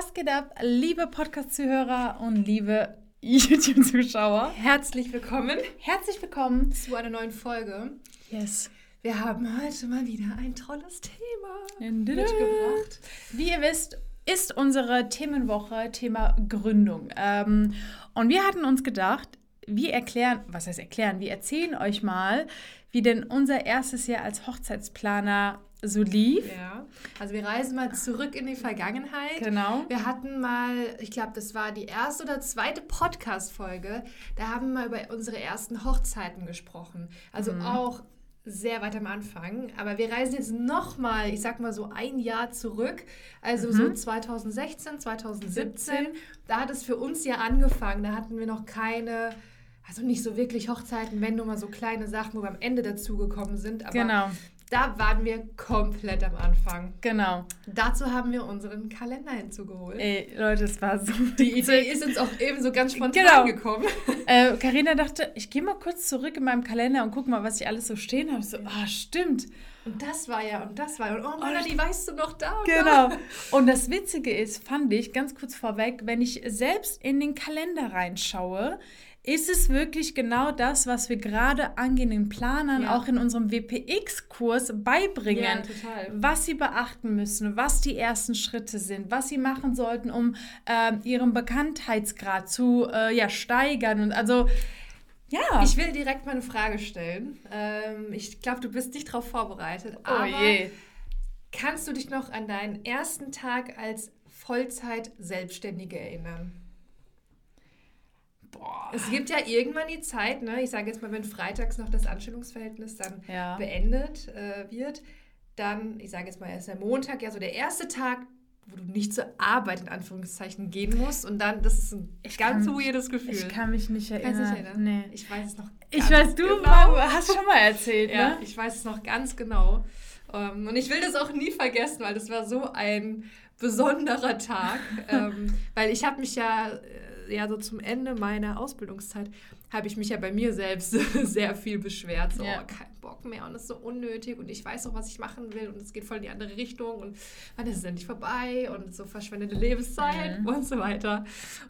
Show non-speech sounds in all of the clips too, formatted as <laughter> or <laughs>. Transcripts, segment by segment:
Was geht ab, liebe Podcast-Zuhörer und liebe <laughs> YouTube-Zuschauer? Herzlich willkommen. Herzlich willkommen zu einer neuen Folge. Yes. Wir haben heute mal wieder ein tolles Thema mitgebracht. Wie ihr wisst, ist unsere Themenwoche Thema Gründung. Ähm, und wir hatten uns gedacht, wir erklären, was heißt erklären, wir erzählen euch mal, wie denn unser erstes Jahr als Hochzeitsplaner so lief. Ja, also wir reisen mal zurück in die Vergangenheit. Genau. Wir hatten mal, ich glaube, das war die erste oder zweite Podcast-Folge, da haben wir mal über unsere ersten Hochzeiten gesprochen. Also mhm. auch sehr weit am Anfang. Aber wir reisen jetzt nochmal, ich sag mal so ein Jahr zurück, also mhm. so 2016, 2017. 17. Da hat es für uns ja angefangen. Da hatten wir noch keine, also nicht so wirklich Hochzeiten, wenn nur mal so kleine Sachen, wo wir am Ende dazugekommen sind. Aber genau. Da waren wir komplett am Anfang. Genau. Dazu haben wir unseren Kalender hinzugeholt. Ey, Leute, es war so. Die Idee ist uns auch eben so ganz spontan genau. gekommen. Karina äh, dachte, ich gehe mal kurz zurück in meinem Kalender und guck mal, was ich alles so stehen habe. So, ah, stimmt. Und das war ja, und das war ja. Und oh Melanie, weißt du noch da? Und genau. Da? Und das Witzige ist, fand ich, ganz kurz vorweg, wenn ich selbst in den Kalender reinschaue, ist es wirklich genau das, was wir gerade angehenden Planern ja. auch in unserem WPX-Kurs beibringen? Ja, total. Was sie beachten müssen, was die ersten Schritte sind, was sie machen sollten, um äh, ihren Bekanntheitsgrad zu äh, ja, steigern. Und also, ja. Ich will direkt mal eine Frage stellen. Ähm, ich glaube, du bist nicht darauf vorbereitet. Oh aber je. Kannst du dich noch an deinen ersten Tag als Vollzeit-Selbstständige erinnern? Boah. Es gibt ja irgendwann die Zeit, ne? ich sage jetzt mal, wenn freitags noch das Anstellungsverhältnis dann ja. beendet äh, wird, dann, ich sage jetzt mal, ist der Montag ja so der erste Tag, wo du nicht zur Arbeit in Anführungszeichen gehen musst und dann, das ist ein ich ganz kann, weirdes Gefühl. Ich kann mich nicht erinnern. Kannst dich erinnern? Nee. Ich weiß es noch Ich weiß, du genau. hast schon mal erzählt, ja, ne? ich weiß es noch ganz genau. Um, ähm, und ich will das auch nie vergessen, weil das war so ein besonderer Tag, <laughs> ähm, weil ich habe mich ja äh, ja so zum Ende meiner Ausbildungszeit habe ich mich ja bei mir selbst <laughs> sehr viel beschwert. So, ja. oh, kein Bock mehr und es ist so unnötig und ich weiß auch, was ich machen will und es geht voll in die andere Richtung und wann ist es endlich vorbei und so verschwendete Lebenszeit mhm. und so weiter.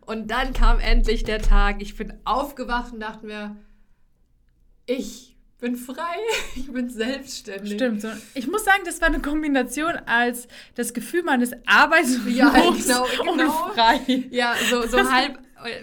Und dann kam endlich der Tag. Ich bin aufgewacht und dachte mir, ich bin frei, <laughs> ich bin selbstständig. Stimmt. Ich muss sagen, das war eine Kombination als das Gefühl man ist arbeitslos ja, genau, <laughs> genau. und frei. Ja, so, so halb,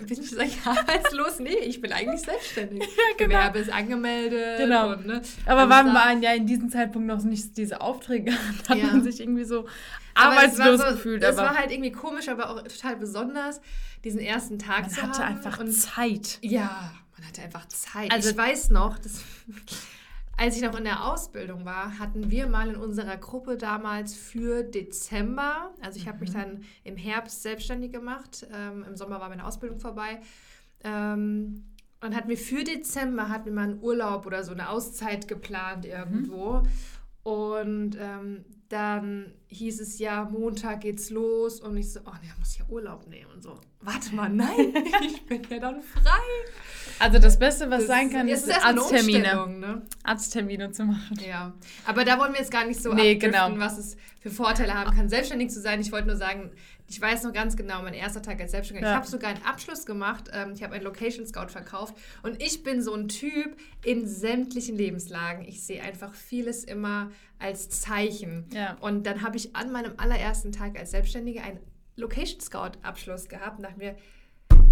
bin ich sag, arbeitslos? Nee, ich bin eigentlich selbstständig. <laughs> Ja, genau. Gewerbe ist angemeldet. Genau. Und, ne, Aber waren man ja in diesem Zeitpunkt noch nicht diese Aufträge, <laughs> hat ja. man sich irgendwie so arbeitslos so, gefühlt. Das war halt irgendwie komisch, aber auch total besonders, diesen ersten Tag man zu haben. Man hatte einfach Zeit. Ja, man hatte einfach Zeit. Also ich weiß noch, das, <laughs> als ich noch in der Ausbildung war, hatten wir mal in unserer Gruppe damals für Dezember, also ich habe mich mhm. dann im Herbst selbstständig gemacht, ähm, im Sommer war meine Ausbildung vorbei. Ähm, und hatten wir für Dezember hatten wir mal einen Urlaub oder so eine Auszeit geplant irgendwo. Mhm. Und ähm, dann hieß es ja, Montag geht's los und ich so, oh ne, muss ich ja Urlaub nehmen und so. Warte mal, nein, <laughs> ich bin ja dann frei. Also das Beste, was das sein kann, ist, ist Arzttermine. Ne? Arzttermine zu machen. Ja, aber da wollen wir jetzt gar nicht so nee, genau. was es für Vorteile haben kann, selbstständig zu sein. Ich wollte nur sagen, ich weiß noch ganz genau, mein erster Tag als Selbstständiger. Ja. Ich habe sogar einen Abschluss gemacht. Ähm, ich habe einen Location Scout verkauft. Und ich bin so ein Typ in sämtlichen Lebenslagen. Ich sehe einfach vieles immer als Zeichen. Ja. Und dann habe ich an meinem allerersten Tag als Selbstständiger einen Location Scout Abschluss gehabt und dachte mir,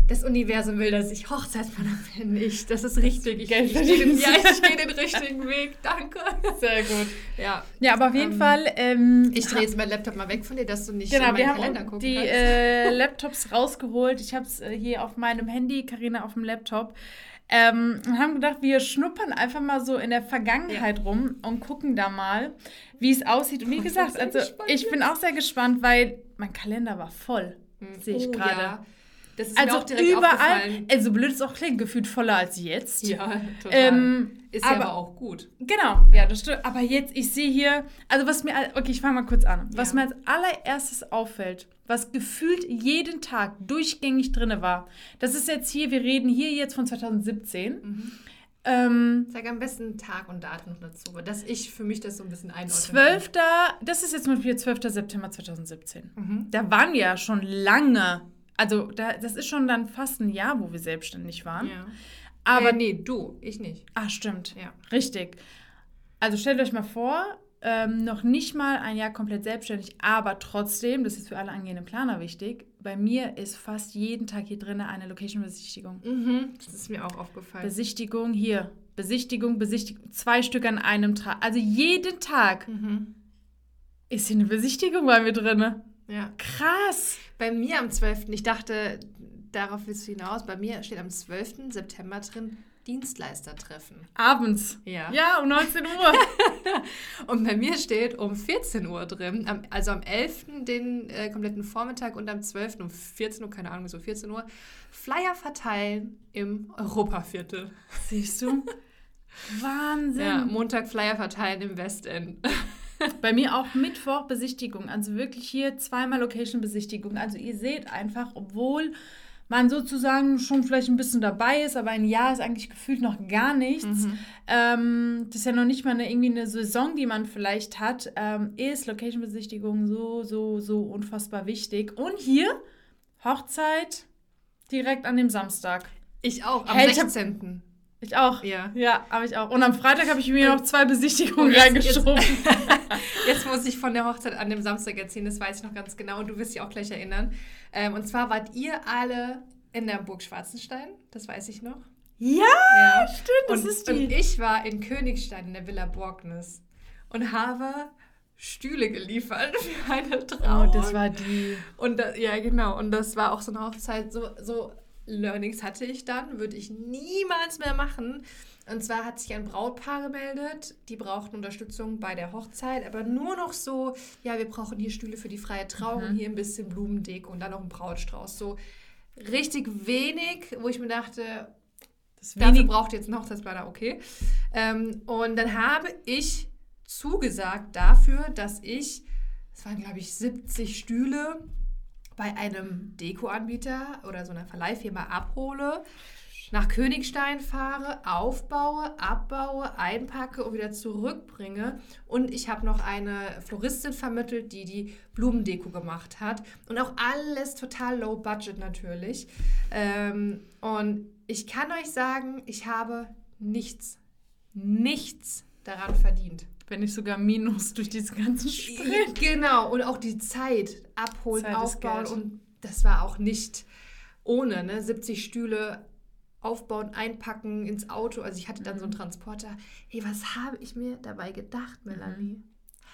das Universum will, dass ich Hochzeitsplaner bin. Ich, das ist richtig. Ich, Geld ich, ich, den, ja, ich gehe den <laughs> richtigen Weg. Danke. Sehr gut. Ja, ja aber auf jeden ähm, Fall. Ähm, ich drehe jetzt meinen Laptop mal weg von dir, dass du nicht genau, in meinen Kalender gucken die. Äh, <laughs> Laptops rausgeholt. Ich habe es äh, hier auf meinem Handy, Karina auf dem Laptop. Ähm, und haben gedacht, wir schnuppern einfach mal so in der Vergangenheit ja. rum und gucken da mal, wie es aussieht. Und wie gesagt, also ich bin auch sehr gespannt, weil mein Kalender war voll. Hm. Sehe ich oh, gerade. Ja. Das ist also mir auch direkt überall, also blöd es auch klingt, gefühlt voller als jetzt. Ja, total. Ähm, ist aber, ja aber auch gut. Genau, ja, das stimmt. Aber jetzt, ich sehe hier, also was mir, okay, ich fange mal kurz an. Was ja. mir als allererstes auffällt, was gefühlt jeden Tag durchgängig drin war, das ist jetzt hier, wir reden hier jetzt von 2017. Mhm. Ähm, Sag am besten Tag und Datum noch dazu, dass ich für mich das so ein bisschen einordne. 12. Das ist jetzt zum Beispiel 12. September 2017. Mhm. Da waren wir ja schon lange. Also da, das ist schon dann fast ein Jahr, wo wir selbstständig waren. Ja. Aber äh, nee, du, ich nicht. Ah, stimmt. Ja. Richtig. Also stellt euch mal vor, ähm, noch nicht mal ein Jahr komplett selbstständig, aber trotzdem, das ist für alle angehenden Planer wichtig, bei mir ist fast jeden Tag hier drin eine Location-Besichtigung. Mhm. Das ist mir auch aufgefallen. Besichtigung hier, Besichtigung, Besichtigung, zwei Stück an einem Tag. Also jeden Tag mhm. ist hier eine Besichtigung bei mir drin. Ja. Krass. Bei mir am 12. Ich dachte, darauf willst du hinaus. Bei mir steht am 12. September drin Dienstleistertreffen. Abends. Ja. Ja, um 19 Uhr. <laughs> Und bei mir steht um 14 Uhr drin, am, also am 11. den äh, kompletten Vormittag und am 12. um 14 Uhr, keine Ahnung, so 14 Uhr, Flyer verteilen im Europaviertel. Siehst du? <laughs> Wahnsinn. Ja, Montag Flyer verteilen im Westend. Bei mir auch Mittwoch Besichtigung. Also wirklich hier zweimal Location-Besichtigung. Also ihr seht einfach, obwohl man sozusagen schon vielleicht ein bisschen dabei ist, aber ein Jahr ist eigentlich gefühlt noch gar nichts. Ähm, das ist ja noch nicht mal eine, irgendwie eine Saison, die man vielleicht hat, ähm, ist Location-Besichtigung so, so, so unfassbar wichtig. Und hier Hochzeit direkt an dem Samstag. Ich auch, am Hey, ich hab- 16. Ich auch. Ja. Ja, habe ich auch. Und am Freitag habe ich mir noch zwei Besichtigungen Und jetzt- reingeschoben. <laughs> Jetzt muss ich von der Hochzeit an dem Samstag erzählen, das weiß ich noch ganz genau und du wirst dich auch gleich erinnern. Ähm, und zwar wart ihr alle in der Burg Schwarzenstein, das weiß ich noch. Ja, Ja. stimmt, das und, ist und die. ich war in Königstein in der Villa Borgnes und habe Stühle geliefert <laughs> für eine Trauung. Oh, das war die. Und da, ja, genau. Und das war auch so eine Hochzeit, so, so Learnings hatte ich dann, würde ich niemals mehr machen. Und zwar hat sich ein Brautpaar gemeldet, die brauchten Unterstützung bei der Hochzeit, aber nur noch so, ja, wir brauchen hier Stühle für die freie Trauung, Mhm. hier ein bisschen Blumendeko und dann noch ein Brautstrauß. So richtig wenig, wo ich mir dachte, Das Dafür wenig. braucht ihr jetzt einen Hochzeitsplaner, okay. Ähm, und dann habe ich zugesagt dafür, dass ich, es waren glaube ich 70 Stühle, bei einem Dekoanbieter oder so einer Verleihfirma abhole, nach Königstein fahre, aufbaue, abbaue, einpacke und wieder zurückbringe. Und ich habe noch eine Floristin vermittelt, die die Blumendeko gemacht hat. Und auch alles total low budget natürlich. Ähm, und ich kann euch sagen, ich habe nichts, nichts daran verdient. Wenn nicht sogar Minus durch diesen ganzen Sprit. Genau, und auch die Zeit abholen, Zeit aufbauen. Und das war auch nicht ohne, ne? 70 Stühle aufbauen, einpacken ins Auto. Also ich hatte dann Mhm. so einen Transporter. Hey, was habe ich mir dabei gedacht, Melanie?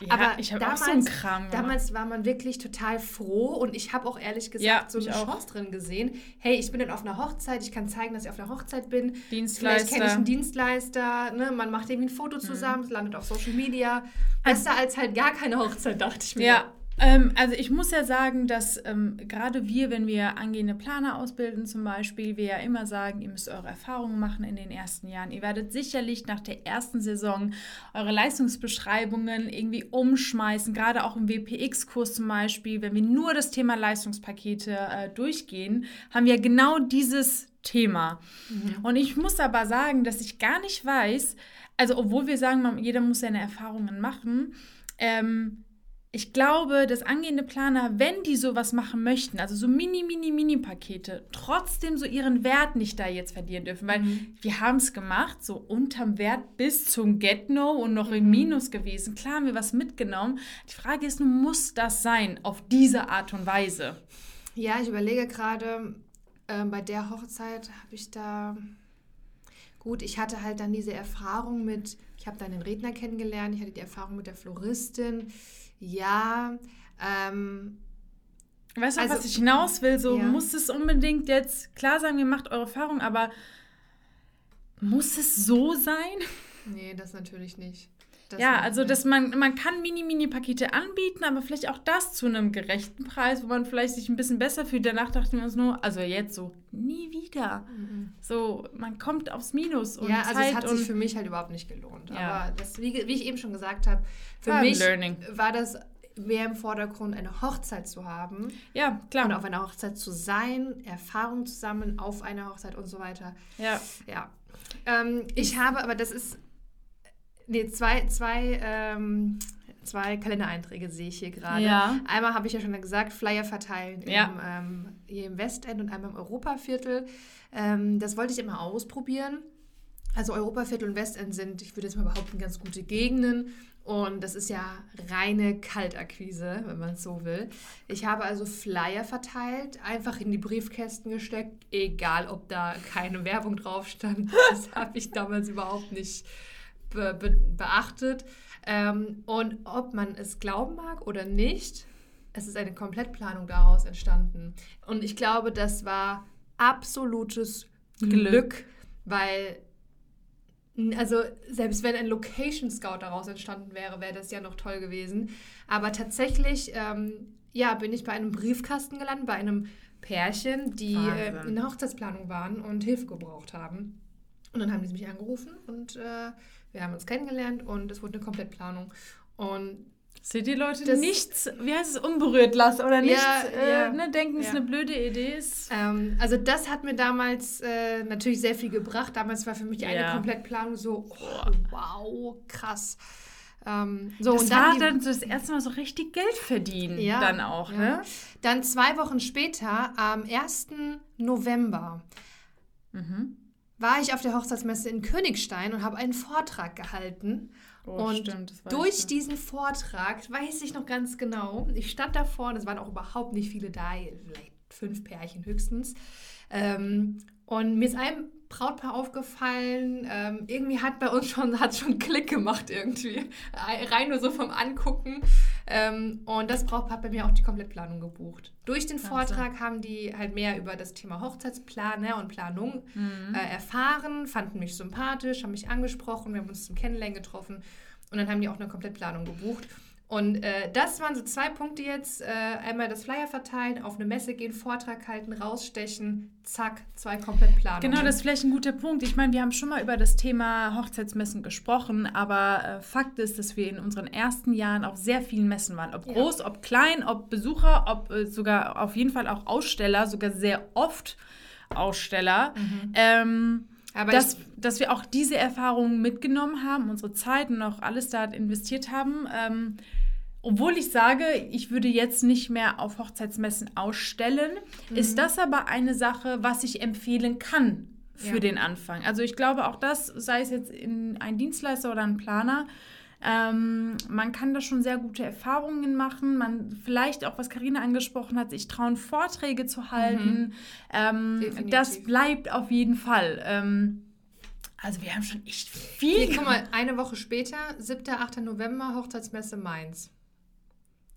Ja, Aber ich habe auch damals- so einen Kram gemacht. Damals war man wirklich total froh und ich habe auch ehrlich gesagt Ja, so eine auch. Chance drin gesehen. Hey, ich bin dann auf einer Hochzeit, ich kann zeigen, dass ich auf einer Hochzeit bin. Vielleicht Dienstleister. kenne ich einen Dienstleister, ne? man macht irgendwie ein Foto Mhm. zusammen, es landet auf Social Media. Besser als halt gar keine Hochzeit, dachte ich mir. Ja, ähm, also ich muss ja sagen, dass ähm, gerade wir, wenn wir angehende Planer ausbilden zum Beispiel, wir ja immer sagen, ihr müsst eure Erfahrungen machen in den ersten Jahren. Ihr werdet sicherlich nach der ersten Saison eure Leistungsbeschreibungen irgendwie umschmeißen, gerade auch im WPX-Kurs zum Beispiel, wenn wir nur das Thema Leistungspakete äh, durchgehen, haben wir genau dieses Thema. Und ich muss aber sagen, dass ich gar nicht weiß, also obwohl wir sagen, jeder muss seine Erfahrungen machen, ähm, ich glaube, dass angehende Planer, wenn die sowas machen möchten, also so mini, mini, mini Pakete, trotzdem so ihren Wert nicht da jetzt verlieren dürfen, weil wir haben es gemacht, so unterm Wert bis zum Get-No und noch im Minus gewesen. Klar haben wir was mitgenommen. Die Frage ist nur, muss das sein auf diese Art und Weise? Ja, ich überlege gerade, ähm, bei der Hochzeit habe ich da. Gut, ich hatte halt dann diese Erfahrung mit, ich habe dann den Redner kennengelernt, ich hatte die Erfahrung mit der Floristin. Ja, ähm, Weißt du, Also, was ich hinaus will? So ja. muss es unbedingt jetzt, klar sagen wir, macht eure Erfahrung, aber muss es so sein? nee, das natürlich nicht. Ja, also dass man, man kann Mini-Mini-Pakete anbieten, aber vielleicht auch das zu einem gerechten Preis, wo man vielleicht sich ein bisschen besser fühlt. Danach dachten wir uns nur, also jetzt so, nie wieder. So, man kommt aufs Minus und Mhm. ja, also Zeit es hat sich für mich halt überhaupt nicht gelohnt. Ja. Aber das, wie, wie ich eben schon gesagt habe, für War ein mich Learning. war das mehr im Vordergrund, eine Hochzeit zu haben ja, klar. und auf einer Hochzeit zu sein, Erfahrung zu sammeln auf einer Hochzeit und so weiter. Ja. Ja, Ähm, ich habe, aber das ist. Nee, zwei, zwei, ähm, zwei Kalendereinträge sehe ich hier gerade. Ja. Einmal habe ich ja schon gesagt, Flyer verteilen Ja. im, ähm, hier im Westend und einmal im Europaviertel. Ähm, das wollte ich immer ausprobieren. Also Europaviertel und Westend sind, ich würde jetzt mal behaupten, ganz gute Gegenden. Und das ist ja reine Kaltakquise, wenn man es so will. Ich habe also Flyer verteilt, einfach in die Briefkästen gesteckt, egal ob da keine Werbung drauf stand. <laughs> Das habe ich damals überhaupt nicht be be beachtet. Ähm, und ob man es glauben mag oder nicht, es ist eine Komplettplanung daraus entstanden. Und ich glaube, das war absolutes Glück, Glück. weil also selbst wenn ein Location Scout daraus entstanden wäre, wäre das ja noch toll gewesen. Aber tatsächlich, ähm, ja, bin ich bei einem Briefkasten gelandet, bei einem Pärchen, die äh, in der Hochzeitsplanung waren und Hilfe gebraucht haben. Und dann haben die mich angerufen und äh, wir haben uns kennengelernt und es wurde eine Komplettplanung. Und Seht die Leute Das- nichts, wie heißt es, unberührt lassen oder nichts äh, ja. ne, denken, es ist Ja. eine blöde Idee ist. Ähm, also das hat mir damals äh, natürlich sehr viel gebracht. Damals war für mich eine Ja. Komplettplanung so, oh, wow, krass. Ähm, so, das und war die- dann so das erste Mal so richtig Geld verdienen Ja, dann auch, ja. ne? Dann zwei Wochen später, am 1. November, Mhm. War ich auf der Hochzeitsmesse in Königstein und habe einen Vortrag gehalten. Oh, und stimmt, durch ich diesen Vortrag weiß ich noch ganz genau, ich stand davor und es waren auch überhaupt nicht viele da, vielleicht fünf Pärchen höchstens. Ähm, und mir ist ein Brautpaar aufgefallen, ähm, irgendwie hat bei uns schon, <laughs> hat schon Klick gemacht irgendwie. Rein nur so vom Angucken. Ähm, und das Brautpaar hat bei mir auch die Komplettplanung gebucht. Durch den. Vortrag haben die halt mehr über das Thema Hochzeitsplan ne, und Planung Mhm. äh, erfahren, fanden mich sympathisch, haben mich angesprochen, wir haben uns zum Kennenlernen getroffen und dann haben die auch eine Komplettplanung gebucht. Und äh, das waren so zwei Punkte jetzt. Äh, einmal das Flyer verteilen, auf eine Messe gehen, Vortrag halten, rausstechen, zack, zwei Komplettplanungen. Genau, das ist vielleicht ein guter Punkt. Ich meine, wir haben schon mal über das Thema Hochzeitsmessen gesprochen, aber äh, Fakt ist, dass wir in unseren ersten Jahren auf sehr vielen Messen waren. Ob Ja. groß, ob klein, ob Besucher, ob äh, sogar auf jeden Fall auch Aussteller, sogar sehr oft Aussteller. Ähm, Aber dass, dass wir auch diese Erfahrungen mitgenommen haben, unsere Zeit und auch alles da investiert haben. Ähm, obwohl ich sage, ich würde jetzt nicht mehr auf Hochzeitsmessen ausstellen, Mhm. ist das aber eine Sache, was ich empfehlen kann für Ja. den Anfang. Also ich glaube auch das, sei es jetzt in ein Dienstleister oder ein Planer, ähm, man kann da schon sehr gute Erfahrungen machen. Man vielleicht auch, was Karina angesprochen hat, sich trauen, Vorträge zu halten. Ähm, Definitiv. das bleibt auf jeden Fall. Ähm, also wir haben schon echt viel. hier, guck mal, eine Woche später, 7. 8. November, Hochzeitsmesse Mainz.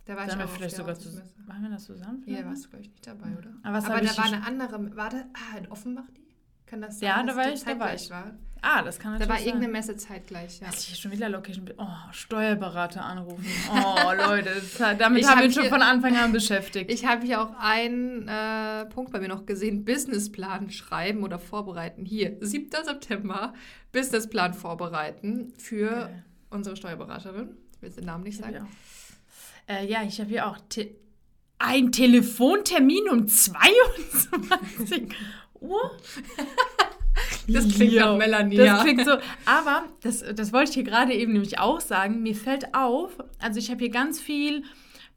Da war ich Sollen auch vielleicht sogar zusammen. Machen wir das zusammen? Vielleicht? warst du, glaube ich, nicht dabei, oder? Aber Aber da war eine andere, war da, ah, in Offenbach die? Kann das sein, Ja, da dass war ich, da war? Ah, das kann Da natürlich war sein. irgendeine Messe zeitgleich, ja. Was ich hier schon wieder Location. Oh, Steuerberater anrufen. Oh, <laughs> Leute, das, damit Ich haben hab wir uns schon von Anfang an beschäftigt. Ich habe hier auch einen äh, Punkt bei mir noch gesehen: Businessplan schreiben oder vorbereiten. Hier, 7. September, Businessplan vorbereiten für Okay. unsere Steuerberaterin. Ich will jetzt den Namen nicht sagen. auch- Äh, ja, ich habe hier auch te ein Telefontermin um 22 Uhr. <laughs> Das klingt Jo, nach Melanie, Das ja. klingt so. Aber das, das wollte ich hier gerade eben nämlich auch sagen. Mir fällt auf, also ich habe hier ganz viel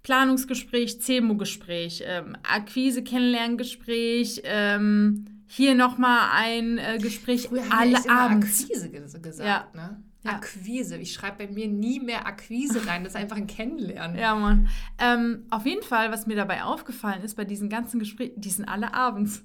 Planungsgespräch, CEMO-Gespräch, ähm, Akquise, Kennenlerngespräch, ähm, hier nochmal ein äh, Gespräch Früher haben wir alle echt immer abends. Akquise ge- gesagt, Ja. ne? Ja. Akquise. Ich schreibe bei mir nie mehr Akquise rein. Das ist einfach ein Kennenlernen. <laughs> Ja, Mann. Ähm, auf jeden Fall, was mir dabei aufgefallen ist bei diesen ganzen Gesprächen, die sind alle abends.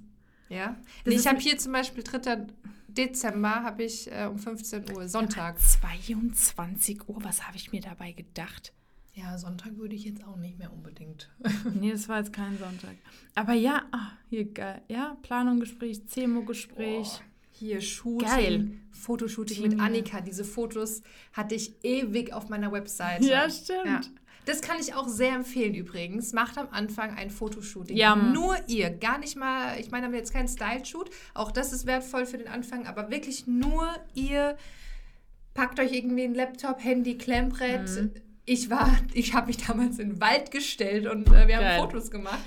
ja? Nee, ich habe hier zum Beispiel 3. Dezember habe ich äh, um 15 Uhr Sonntag. 22 Uhr, was habe ich mir dabei gedacht? Ja, Sonntag würde ich jetzt auch nicht mehr unbedingt. <laughs> Nee, das war jetzt kein Sonntag. Aber ja, ah, hier geil. Ja, Planung, Gespräch, CEMO-Gespräch. Boah, hier Shooting, Geil. Fotoshooting Team, mit. Annika. Diese Fotos hatte ich ewig auf meiner Webseite. Ja, stimmt. Ja. Das kann ich auch sehr empfehlen übrigens. Macht am Anfang ein Fotoshooting. Ja. Nur ihr, gar nicht mal, ich meine, haben wir jetzt keinen Style-Shoot. Auch das ist wertvoll für den Anfang, aber wirklich nur ihr. Packt euch irgendwie ein Laptop, Handy, Klemmbrett. Mhm. Ich war, ich habe mich damals in den Wald gestellt und äh, wir haben Geil. Fotos gemacht.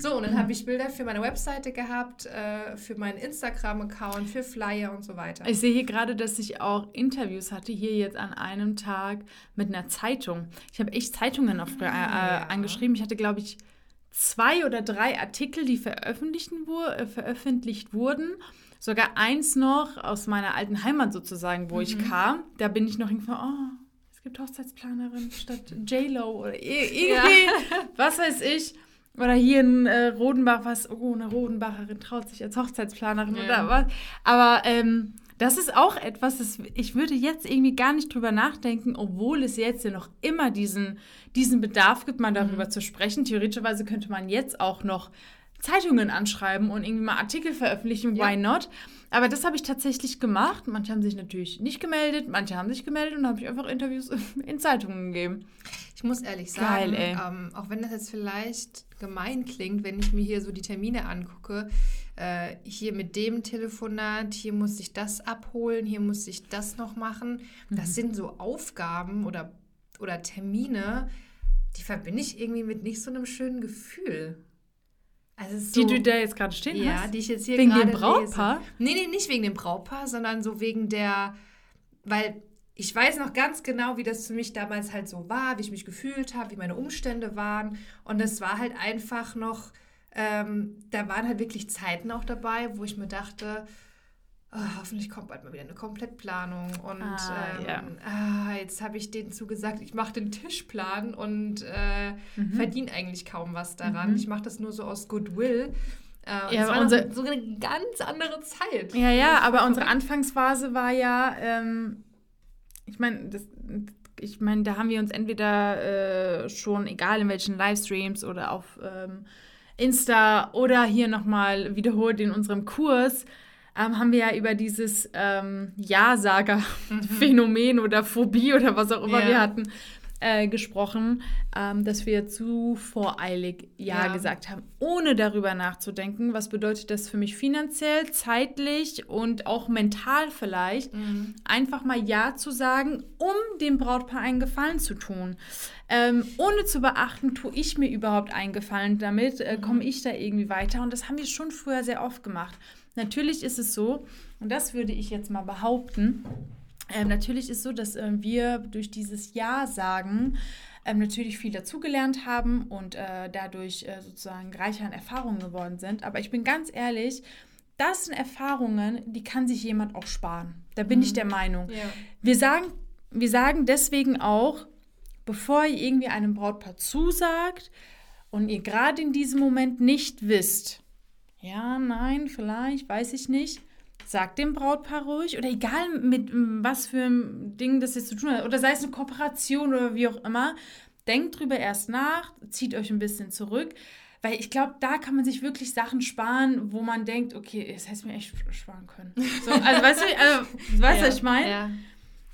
So, und dann habe ich Bilder für meine Webseite gehabt, äh, für meinen Instagram-Account, für Flyer und so weiter. Ich sehe hier gerade, dass ich auch Interviews hatte, hier jetzt an einem Tag mit einer Zeitung. Ich habe echt Zeitungen auf, äh, ja. angeschrieben. Ich hatte, glaube ich, zwei oder drei Artikel, die veröffentlicht, äh, veröffentlicht wurden. Sogar eins noch aus meiner alten Heimat sozusagen, wo mhm. ich kam. Da bin ich noch hingefahren, oh, es gibt Hochzeitsplanerin statt J-Lo oder irgendwie, ja. was weiß ich. Oder hier in äh, Rodenbach, was, oh, eine Rodenbacherin traut sich als Hochzeitsplanerin ja. oder was. Aber ähm, das ist auch etwas, das, ich würde jetzt irgendwie gar nicht drüber nachdenken, obwohl es jetzt ja noch immer diesen, diesen Bedarf gibt, mal darüber mhm. zu sprechen. Theoretischerweise könnte man jetzt auch noch Zeitungen anschreiben und irgendwie mal Artikel veröffentlichen, ja. why not? Aber das habe ich tatsächlich gemacht. Manche haben sich natürlich nicht gemeldet, manche haben sich gemeldet und habe ich einfach Interviews <laughs> in Zeitungen gegeben. Ich muss ehrlich sagen, Geil, ähm, auch wenn das jetzt vielleicht gemein klingt, wenn ich mir hier so die Termine angucke, äh, hier mit dem Telefonat, hier muss ich das abholen, hier muss ich das noch machen. Das mhm. sind so Aufgaben oder, oder Termine, die verbinde ich irgendwie mit nicht so einem schönen Gefühl. Also so, die du da jetzt gerade stehen ja, hast? Ja, die ich jetzt hier gerade Wegen dem Brautpaar? Lese. Nee, nee, nicht wegen dem Brautpaar, sondern so wegen der, weil ich weiß noch ganz genau, wie das für mich damals halt so war, wie ich mich gefühlt habe, wie meine Umstände waren. Und es war halt einfach noch, ähm, da waren halt wirklich Zeiten auch dabei, wo ich mir dachte, oh, hoffentlich kommt bald mal wieder eine Komplettplanung. Und ah, ähm, ja. ah, jetzt habe ich denen zugesagt, ich mache den Tischplan und äh, mhm. verdiene eigentlich kaum was daran. Mhm. Ich mache das nur so aus Goodwill. Äh, ja, das war unsere, so eine ganz andere Zeit. Ja, ja, aber unsere Anfangsphase war ja, ähm, ich meine, ich meine, da haben wir uns entweder äh, schon, egal in welchen Livestreams oder auf ähm, Insta oder hier nochmal wiederholt in unserem Kurs, ähm, haben wir ja über dieses ähm, Ja-Sager-Phänomen mhm. oder Phobie oder was auch immer ja. wir hatten, äh, gesprochen, ähm, dass wir zu voreilig ja, ja, gesagt haben, ohne darüber nachzudenken, was bedeutet das für mich finanziell, zeitlich und auch mental vielleicht, mhm. einfach mal Ja zu sagen, um dem Brautpaar einen Gefallen zu tun. Ähm, ohne zu beachten, tue ich mir überhaupt einen Gefallen damit, äh, komme mhm. ich da irgendwie weiter. Und das haben wir schon früher sehr oft gemacht. Natürlich ist es so, und das würde ich jetzt mal behaupten, ähm, natürlich ist so, dass äh, wir durch dieses Ja sagen ähm, natürlich viel dazugelernt haben und äh, dadurch äh, sozusagen reicher an Erfahrungen geworden sind. Aber ich bin ganz ehrlich, das sind Erfahrungen, die kann sich jemand auch sparen. Da bin mhm. ich der Meinung. Ja. Wir, sagen, wir sagen deswegen auch, bevor ihr irgendwie einem Brautpaar zusagt und ihr gerade in diesem Moment nicht wisst, ja, nein, vielleicht, weiß ich nicht, Sag dem Brautpaar ruhig oder egal mit was für einem Ding das jetzt zu tun hat oder sei es eine Kooperation oder wie auch immer, denkt drüber erst nach, zieht euch ein bisschen zurück. Weil ich glaube, da kann man sich wirklich Sachen sparen, wo man denkt, okay, das hätte mir echt sparen können. So, also <laughs> weißt du, also, weißt ja, was ich meine? Ja.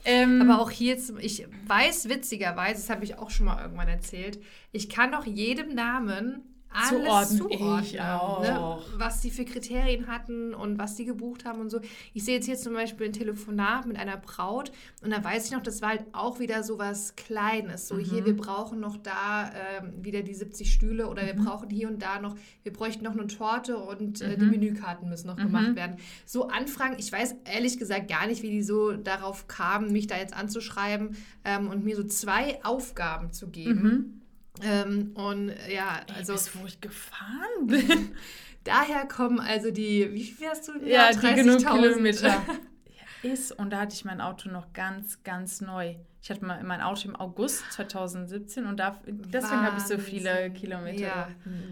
Ähm, Aber auch hier, ich weiß witzigerweise, das habe ich auch schon mal irgendwann erzählt, ich kann auch jedem Namen alles zuordnen, ich ne? auch. Ne? was sie für Kriterien hatten und was sie gebucht haben und so. Ich sehe jetzt hier zum Beispiel ein Telefonat mit einer Braut und da weiß ich noch, das war halt auch wieder so was Kleines. So mhm. hier, wir brauchen noch da äh, wieder die 70 Stühle oder mhm. wir brauchen hier und da noch, wir bräuchten noch eine Torte und äh, die mhm. Menükarten müssen noch gemacht mhm. werden. So Anfragen, ich weiß ehrlich gesagt gar nicht, wie die so darauf kamen, mich da jetzt anzuschreiben ähm, und mir so zwei Aufgaben zu geben mhm. Ähm, und ja, also. Ey, wo ich gefahren bin. <laughs> Daher kommen also die, wie viel hast du? Ja, ja die genug Kilometer. <laughs> ja, ist, und da hatte ich mein Auto noch ganz, ganz neu. Ich hatte mein, mein Auto im August 2017 und da, deswegen habe ich so viele Kilometer. Ja,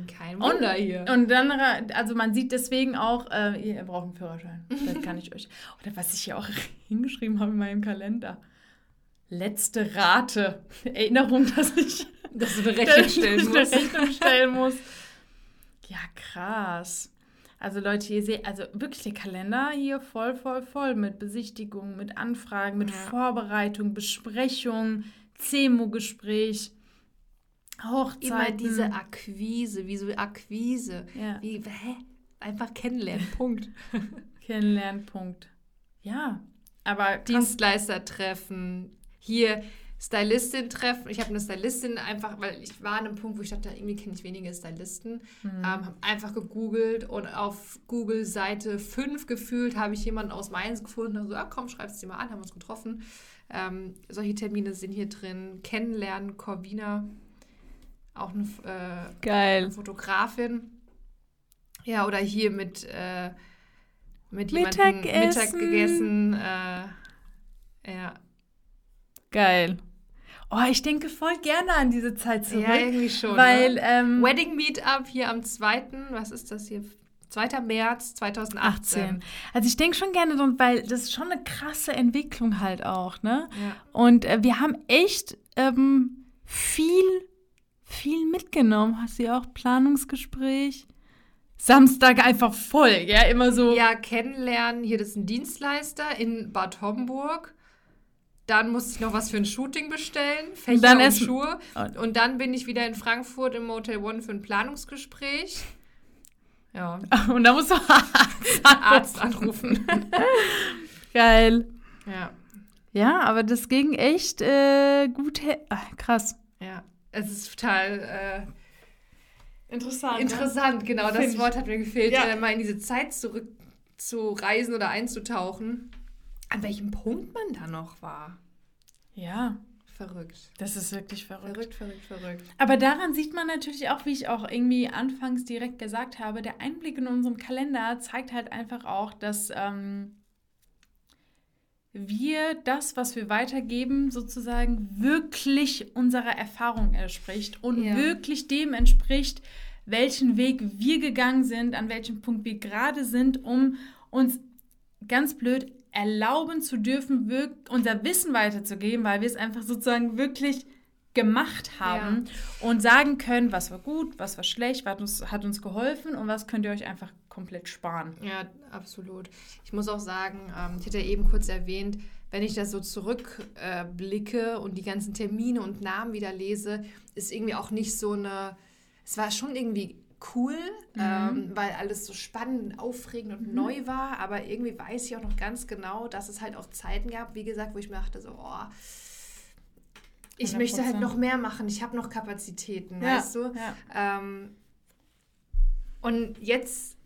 kein Wunder und, hier. Und dann, also man sieht deswegen auch, äh, ihr braucht einen Führerschein. das kann ich <laughs> euch. Oder was ich hier auch hingeschrieben habe in meinem Kalender. Letzte Rate. Erinnerung, <laughs> dass ich dass eine Rechnung <laughs> stellen musst. Rechnung stellen musst. Ja, krass. Also Leute, ihr seht, also wirklich der Kalender hier voll, voll, voll mit Besichtigungen, mit Anfragen, mit ja. Vorbereitung, Besprechung, CEMO-Gespräch, Hochzeiten. Immer diese Akquise, wie so Akquise. Ja. Wie, hä? Einfach kennenlernen, Punkt. <laughs> kennenlernen, Punkt. Ja, aber Dienstleister treffen, hier Stylistin treffen. Ich habe eine Stylistin einfach, weil ich war an einem Punkt, wo ich dachte, irgendwie kenne ich wenige Stylisten. Mhm. Ähm, habe einfach gegoogelt und auf Google Seite 5 gefühlt habe ich jemanden aus Mainz gefunden. Also, ja, komm, schreib es dir mal an, haben uns getroffen. Ähm, solche Termine sind hier drin. Kennenlernen, Corvina, auch eine, äh, Geil. eine Fotografin. Ja, oder hier mit, äh, mit jemandem Mittag gegessen. Äh, ja. Geil. Oh, ich denke voll gerne an diese Zeit zurück. Ja, irgendwie schon. Weil, ne? ähm, Wedding Meetup hier am 2., was ist das hier? 2. März 2018. 18. Also ich denke schon gerne dran, weil das ist schon eine krasse Entwicklung halt auch, ne? Ja. Und äh, wir haben echt ähm, viel, viel mitgenommen. Hast du ja auch Planungsgespräch? Samstag einfach voll, ja, immer so. Ja, kennenlernen. Hier, das ist ein Dienstleister in Bad Homburg. Dann musste ich noch was für ein Shooting bestellen, Fächer und, dann und Schuhe. Und dann bin ich wieder in Frankfurt im Motel One für ein Planungsgespräch. Ja. <laughs> Und da musst du Arzt anrufen. <laughs> Geil. Ja. Ja, aber das ging echt äh, gut. Ach, krass. Ja, es ist total äh, interessant. Interessant, ne? genau. Das Wort hat mir gefehlt, ja. äh, mal in diese Zeit zurückzureisen oder einzutauchen an welchem Punkt man da noch war. Ja. Verrückt. Das ist wirklich verrückt. Verrückt, verrückt, verrückt. Aber daran sieht man natürlich auch, wie ich auch irgendwie anfangs direkt gesagt habe, der Einblick in unserem Kalender zeigt halt einfach auch, dass ähm, wir das, was wir weitergeben, sozusagen wirklich unserer Erfahrung entspricht und ja. wirklich dem entspricht, welchen Weg wir gegangen sind, an welchem Punkt wir gerade sind, um uns ganz blöd erlauben zu dürfen, unser Wissen weiterzugeben, weil wir es einfach sozusagen wirklich gemacht haben ja. und sagen können, was war gut, was war schlecht, was hat uns, hat uns geholfen und was könnt ihr euch einfach komplett sparen. Ja, absolut. Ich muss auch sagen, ähm, ich hatte ja eben kurz erwähnt, wenn ich das so zurückblicke und die ganzen Termine und Namen wieder lese, ist irgendwie auch nicht so eine, es war schon irgendwie cool, mhm. ähm, weil alles so spannend, aufregend und mhm. neu war. Aber irgendwie weiß ich auch noch ganz genau, dass es halt auch Zeiten gab, wie gesagt, wo ich mir dachte, so, oh, ich 100%. möchte halt noch mehr machen. Ich habe noch Kapazitäten, ja. weißt du? Ja. Ähm, und jetzt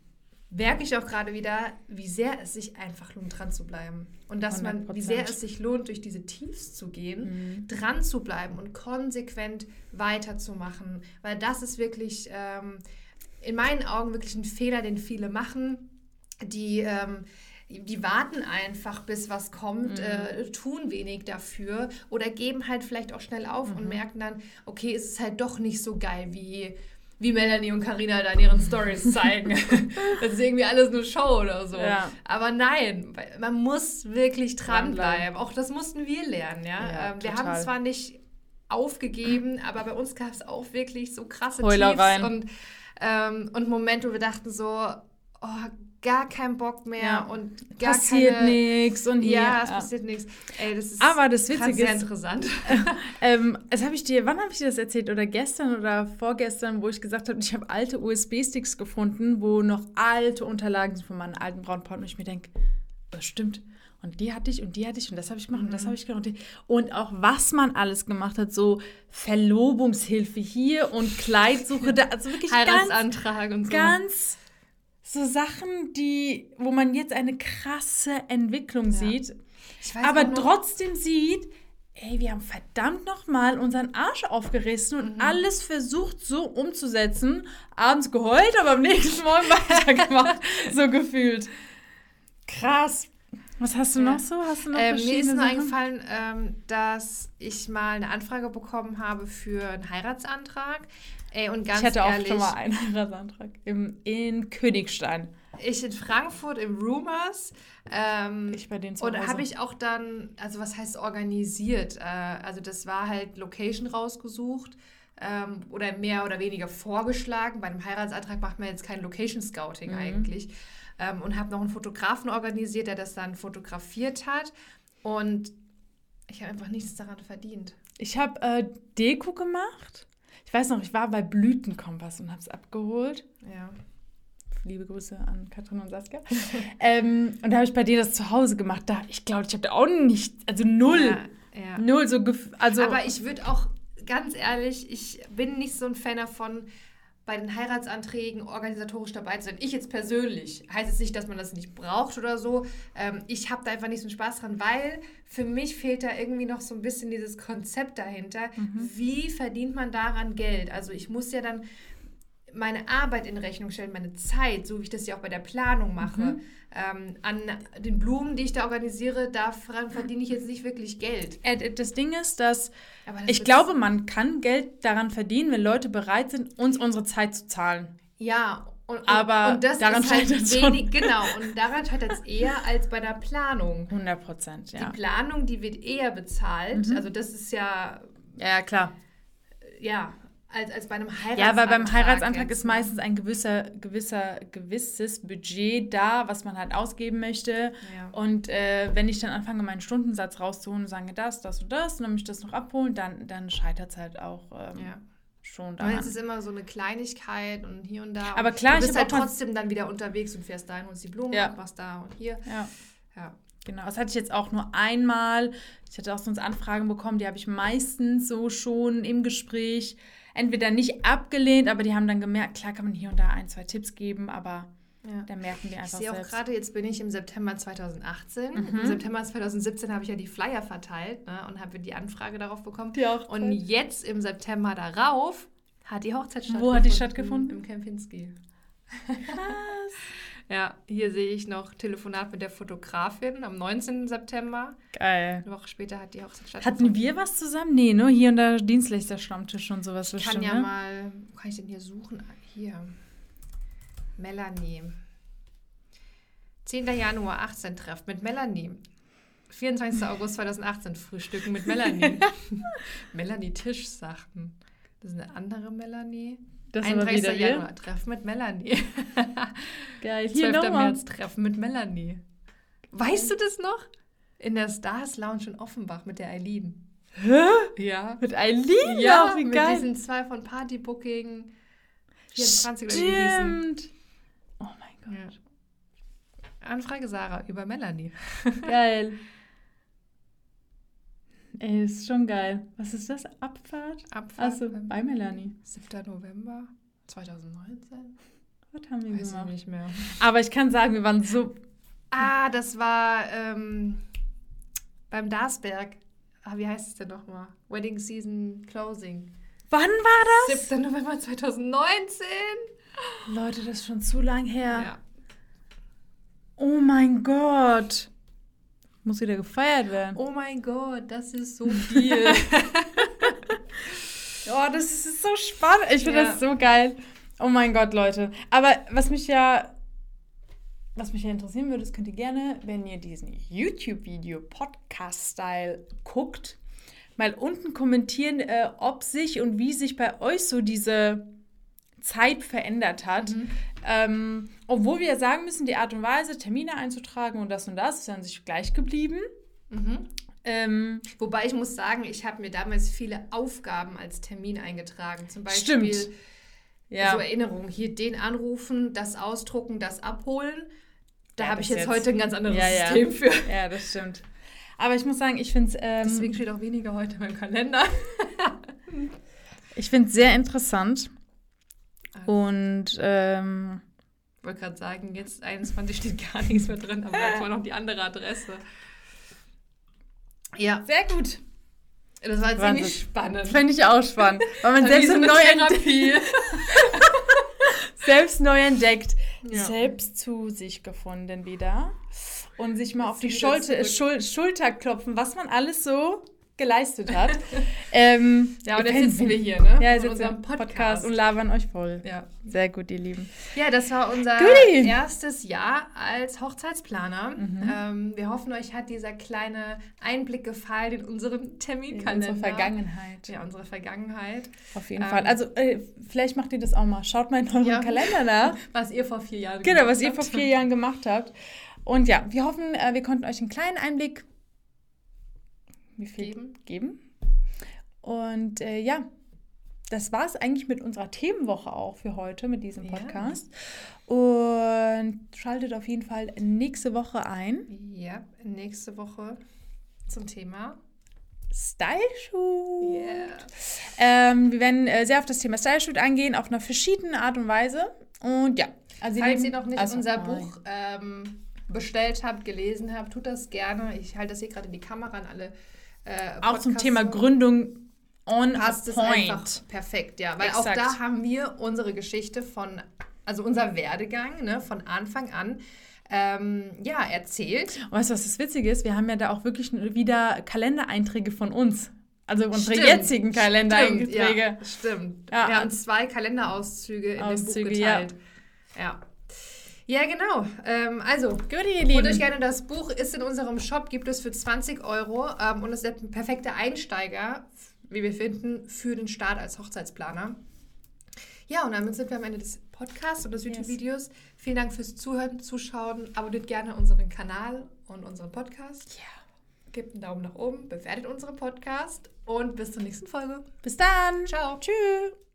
merke ich auch gerade wieder, wie sehr es sich einfach lohnt, dran zu bleiben. Und dass 100%. man, wie sehr es sich lohnt, durch diese Tiefs zu gehen, mhm. dran zu bleiben und konsequent weiterzumachen. Weil das ist wirklich, ähm, in meinen Augen wirklich ein Fehler, den viele machen, die, ähm, die warten einfach, bis was kommt, mhm. äh, tun wenig dafür oder geben halt vielleicht auch schnell auf mhm. und merken dann, okay, es ist halt doch nicht so geil, wie, wie Melanie und Karina da in ihren Stories <laughs> zeigen. <laughs> das ist irgendwie alles nur Show oder so. Ja. Aber nein, man muss wirklich dranbleiben. Auch das mussten wir lernen, ja. ja ähm, wir haben zwar nicht aufgegeben, aber bei uns gab es auch wirklich so krasse Heulereien. Tiefs und ähm, und Momente, wo wir dachten so, oh, gar keinen Bock mehr ja. und gar passiert nichts und ja, ja, es passiert nichts. Ey, das ist aber das Witzige ist interessant. <laughs> ähm, das habe ich dir, wann habe ich dir das erzählt oder gestern oder vorgestern, wo ich gesagt habe, ich habe alte USB-Sticks gefunden, wo noch alte Unterlagen sind von meinen alten Brautpaaren und ich mir denke, das stimmt. Und die hatte ich und die hatte ich und das habe ich gemacht und das mhm. habe ich gemacht. Und auch was man alles gemacht hat, so Verlobungshilfe hier und Kleidsuche da, also wirklich <laughs> Heiratsantrag ganz, und so. Ganz so Sachen, die, wo man jetzt eine krasse Entwicklung ja. sieht, aber trotzdem sieht, ey, wir haben verdammt nochmal unseren Arsch aufgerissen und mhm. alles versucht so umzusetzen. Abends geheult, aber am nächsten Morgen <laughs> weitergemacht, so gefühlt. Krass. Was hast du ja. noch so? Hast du noch ähm, mir ist nur eingefallen, ähm, dass ich mal eine Anfrage bekommen habe für einen Heiratsantrag. Ey, und ganz ich hatte ehrlich, auch schon mal einen Heiratsantrag im, in Königstein. Ich in Frankfurt im Rumors. Ähm, ich bei denen zu Und habe ich auch dann, also was heißt organisiert? Äh, also das war halt Location rausgesucht ähm, oder mehr oder weniger vorgeschlagen. Bei einem Heiratsantrag macht man jetzt kein Location Scouting mhm. eigentlich ähm, und habe noch einen Fotografen organisiert, der das dann fotografiert hat. Und ich habe einfach nichts daran verdient. Ich habe äh, Deko gemacht. Ich weiß noch, ich war bei Blütenkompass und habe es abgeholt. Ja. Liebe Grüße an Katrin und Saskia. <laughs> ähm, und da habe ich bei dir das zu Hause gemacht. Da, ich glaube, ich habe da auch nicht, also null. Ja. Ja. Null so, also. Aber ich würde auch, ganz ehrlich, ich bin nicht so ein Fan davon, bei den Heiratsanträgen organisatorisch dabei zu sein. Ich jetzt persönlich. Heißt jetzt nicht, dass man das nicht braucht oder so. Ähm, ich habe da einfach nicht so einen Spaß dran, weil für mich fehlt da irgendwie noch so ein bisschen dieses Konzept dahinter. Mhm. Wie verdient man daran Geld? Also ich muss ja dann meine Arbeit in Rechnung stellen, meine Zeit, so wie ich das ja auch bei der Planung mache. Mhm. Ähm, an den Blumen, die ich da organisiere, daran verdiene ich jetzt nicht wirklich Geld. Äh, das Ding ist, dass das ich glaube, man kann Geld daran verdienen, wenn Leute bereit sind, uns unsere Zeit zu zahlen. Ja, und, aber und das daran ist halt wenig, genau, und daran scheitert es eher als bei der Planung. 100 Prozent, ja. Die Planung, die wird eher bezahlt, mhm. also das ist ja... Ja, klar. Ja, als, als bei einem Heiratsantrag. Ja, weil beim Heiratsantrag ist ne? meistens ein gewisser, gewisser, gewisses Budget da, was man halt ausgeben möchte. Ja. Und äh, wenn ich dann anfange, meinen Stundensatz rauszuholen und sage, das, das und das, und dann möchte ich das noch abholen, dann, dann scheitert es halt auch ähm, ja. schon da. Es ist immer so eine Kleinigkeit und hier und da. Aber klar, du bist halt trotzdem dann wieder unterwegs und fährst dahin, holst die Blumen ja. ab, was da und hier. Ja. ja. Genau, das hatte ich jetzt auch nur einmal. Ich hatte auch sonst Anfragen bekommen, die habe ich meistens so schon im Gespräch entweder nicht abgelehnt, aber die haben dann gemerkt, klar kann man hier und da ein, zwei Tipps geben, aber ja. da merken wir einfach Ich sehe auch gerade, jetzt bin ich im September 2018. Mhm. Im September 2017 habe ich ja die Flyer verteilt ne, und habe die Anfrage darauf bekommen. Die Hochzeit. Und jetzt im September darauf hat die Hochzeit stattgefunden. Wo hat die stattgefunden? Im Kempinski. Krass. Ja, hier sehe ich noch Telefonat mit der Fotografin am 19. September. Geil. Eine Woche später hat die Hochzeit stattgefunden. Hatten wir was zusammen? Nee, nur hier und da Dienstleister-Stammtisch und sowas. Ich kann ja ne? mal, wo kann ich denn hier suchen? Hier. Melanie. 10. Januar 18 Treff mit Melanie. 24. August 2018 Frühstücken mit Melanie. <laughs> Melanie Tischsachen. Das ist eine andere Melanie. Das 31. Januar, Treffen mit Melanie. <laughs> Geil. 12. März, Treffen mit Melanie. Weißt du das noch? In der Stars Lounge in Offenbach mit der Eileen. Hä? Ja. Mit Eileen? Ja, wie mit geil. diesen zwei von Partybooking. 24 Stimmt. Oh mein Gott. Ja. Anfrage Sarah über Melanie. Geil. <laughs> Ey, ist schon geil. Was ist das? Abfahrt? Abfahrt. Also bei Melanie. 7. November 2019. Was haben wir Weiß gemacht? Ich nicht mehr. Aber ich kann sagen, wir waren so. Ah, das war ähm, beim Darsberg. Ah, wie heißt es denn nochmal? Wedding Season Closing. Wann war das? 7. November 2019. Leute, das ist schon zu lang her. Ja. Oh mein Gott. Muss wieder gefeiert werden. Oh mein Gott, das ist so <laughs> viel. oh, das ist so spannend. Ich finde ja. das so geil. Oh mein Gott, Leute. Aber was mich ja was mich ja interessieren würde, das könnt ihr gerne, wenn ihr diesen YouTube-Video Podcast-Style guckt, mal unten kommentieren, äh, ob sich und wie sich bei euch so diese Zeit verändert hat. Mhm. Ähm, obwohl wir sagen müssen, die Art und Weise, Termine einzutragen und das und das, ist an sich gleich geblieben. Mhm. Ähm, Wobei ich muss sagen, ich habe mir damals viele Aufgaben als Termin eingetragen. Zum Beispiel stimmt. Ja. so Erinnerungen. Hier den anrufen, das ausdrucken, das abholen. Da ja, habe ich jetzt, jetzt, heute ein ganz anderes ja, System für. Ja, das stimmt. Aber ich muss sagen, ich finde es. Ähm, Deswegen steht auch weniger heute in meinem Kalender. <laughs> ich finde es sehr interessant. Und ähm, ich wollte gerade sagen, jetzt 21 steht gar nichts mehr drin, aber <laughs> jetzt war noch die andere Adresse. Ja. Sehr gut. Das war jetzt Wahnsinn. irgendwie spannend. Finde ich auch spannend. <laughs> Weil man selbst so neu entdeckt. <laughs> selbst neu entdeckt. Ja. Selbst zu sich gefunden wieder. Und sich mal auf die Schulter, Schul Schulter klopfen, was man alles so geleistet hat. <laughs> ähm, ja, und jetzt sitzen wir hier, ne? Ja, sitzen unserem Podcast. Podcast. und labern euch voll. Ja. Sehr gut, ihr Lieben. Ja, das war unser Goodie. erstes Jahr als Hochzeitsplaner. Mhm. Ähm, wir hoffen, euch hat dieser kleine Einblick gefallen in unseren Terminkalender. In unsere Vergangenheit. Ja, unsere Vergangenheit. Auf jeden ähm, Fall. Also, äh, vielleicht macht ihr das auch mal. Schaut mal in euren ja. Kalender nach. <laughs> was ihr vor vier Jahren genau, gemacht habt. Genau, was ihr vor vier Jahren gemacht habt. Und ja, wir hoffen, äh, wir konnten euch einen kleinen Einblick wie viel geben. geben. Und äh, ja, das war es eigentlich mit unserer Themenwoche auch für heute, mit diesem Podcast. Ja. Und schaltet auf jeden Fall nächste Woche ein. Ja, nächste Woche zum Thema Style Shoot. Yeah. Ähm, wir werden äh, sehr auf das Thema Style Shoot eingehen, auf einer verschiedenen Art und Weise. Und ja. Also Falls ihr noch nicht also, unser Buch ähm, bestellt habt, gelesen habt, tut das gerne. Ich halte das hier gerade in die Kamera an alle. Äh, auch zum Thema Gründung on passt point. es einfach perfekt, ja. Weil Exakt. auch da haben wir unsere Geschichte von, also unser Werdegang, ne, von Anfang an ähm, ja, erzählt. weißt du, was das Witzige ist? Wir haben ja da auch wirklich wieder Kalendereinträge von uns. Also unsere stimmt, jetzigen Kalendereinträge. Stimmt, ja, stimmt. Ja. Wir haben zwei Kalenderauszüge in Auszüge, dem Buch geteilt. Ja. ja. Ja, genau. Ähm, also, Gut, ihr Lieben. holt euch gerne das Buch, ist in unserem Shop, gibt es für 20 Euro ähm, und ist der perfekte Einsteiger, wie wir finden, für den Start als Hochzeitsplaner. Ja, und damit sind wir am Ende des Podcasts und des YouTube-Videos. Yes. Vielen Dank fürs Zuhören, Zuschauen. Abonniert gerne unseren Kanal und unseren Podcast. Ja. Gebt einen Daumen nach oben, bewertet unseren Podcast und bis zur nächsten Folge. Bis dann. Ciao. Tschüss.